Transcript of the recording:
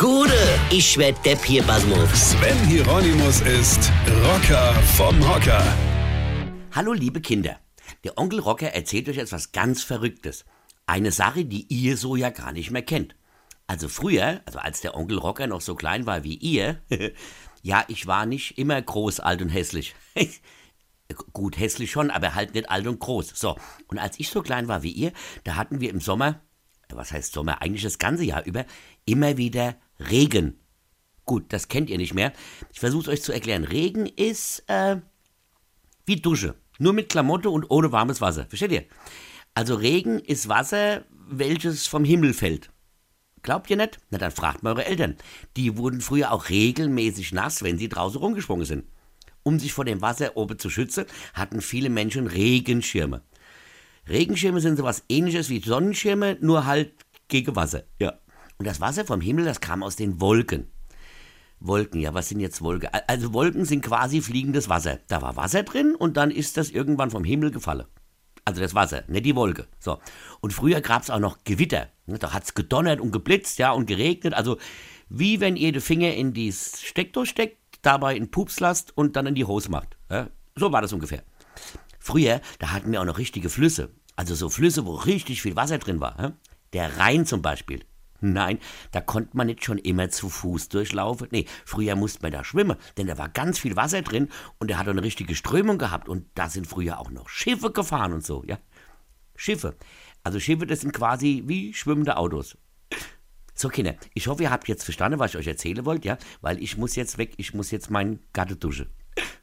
Gude, ich werd Depp hier, Basmus. Sven Hieronymus ist Rocker vom Hocker. Hallo liebe Kinder, der Onkel Rocker erzählt euch etwas ganz Verrücktes. Eine Sache, die ihr so ja gar nicht mehr kennt. Also früher, also als der Onkel Rocker noch so klein war wie ihr, ja, ich war nicht immer groß, alt und hässlich. Gut, hässlich schon, aber halt nicht alt und groß. So, und als ich so klein war wie ihr, da hatten wir im Sommer, was heißt Sommer, eigentlich das ganze Jahr über, immer wieder Regen. Gut, das kennt ihr nicht mehr. Ich versuche es euch zu erklären. Regen ist äh, wie Dusche. Nur mit Klamotte und ohne warmes Wasser. Versteht ihr? Also Regen ist Wasser, welches vom Himmel fällt. Glaubt ihr nicht? Na dann fragt mal eure Eltern. Die wurden früher auch regelmäßig nass, wenn sie draußen rumgesprungen sind. Um sich vor dem Wasser oben zu schützen, hatten viele Menschen Regenschirme. Regenschirme sind sowas ähnliches wie Sonnenschirme, nur halt gegen Wasser. Ja. Und das Wasser vom Himmel, das kam aus den Wolken. Wolken, ja, was sind jetzt Wolken? Also Wolken sind quasi fliegendes Wasser. Da war Wasser drin und dann ist das irgendwann vom Himmel gefallen. Also das Wasser, nicht die Wolke. So. Und früher gab es auch noch Gewitter. Da hat es gedonnert und geblitzt, ja, und geregnet. Also wie wenn ihr den Finger in die Steckdose steckt, dabei einen Pups lasst und dann in die Hose macht. Ja? So war das ungefähr. Früher, da hatten wir auch noch richtige Flüsse. Also so Flüsse, wo richtig viel Wasser drin war. Ja? Der Rhein zum Beispiel. Nein, da konnte man nicht schon immer zu Fuß durchlaufen. Nee, früher musste man da schwimmen, denn da war ganz viel Wasser drin und der hat eine richtige Strömung gehabt und da sind früher auch noch Schiffe gefahren und so, ja. Schiffe. Also Schiffe, das sind quasi wie schwimmende Autos. So, Kinder, ich hoffe, ihr habt jetzt verstanden, was ich euch erzählen wollte, ja, weil ich muss jetzt weg, ich muss jetzt meinen Gatte duschen.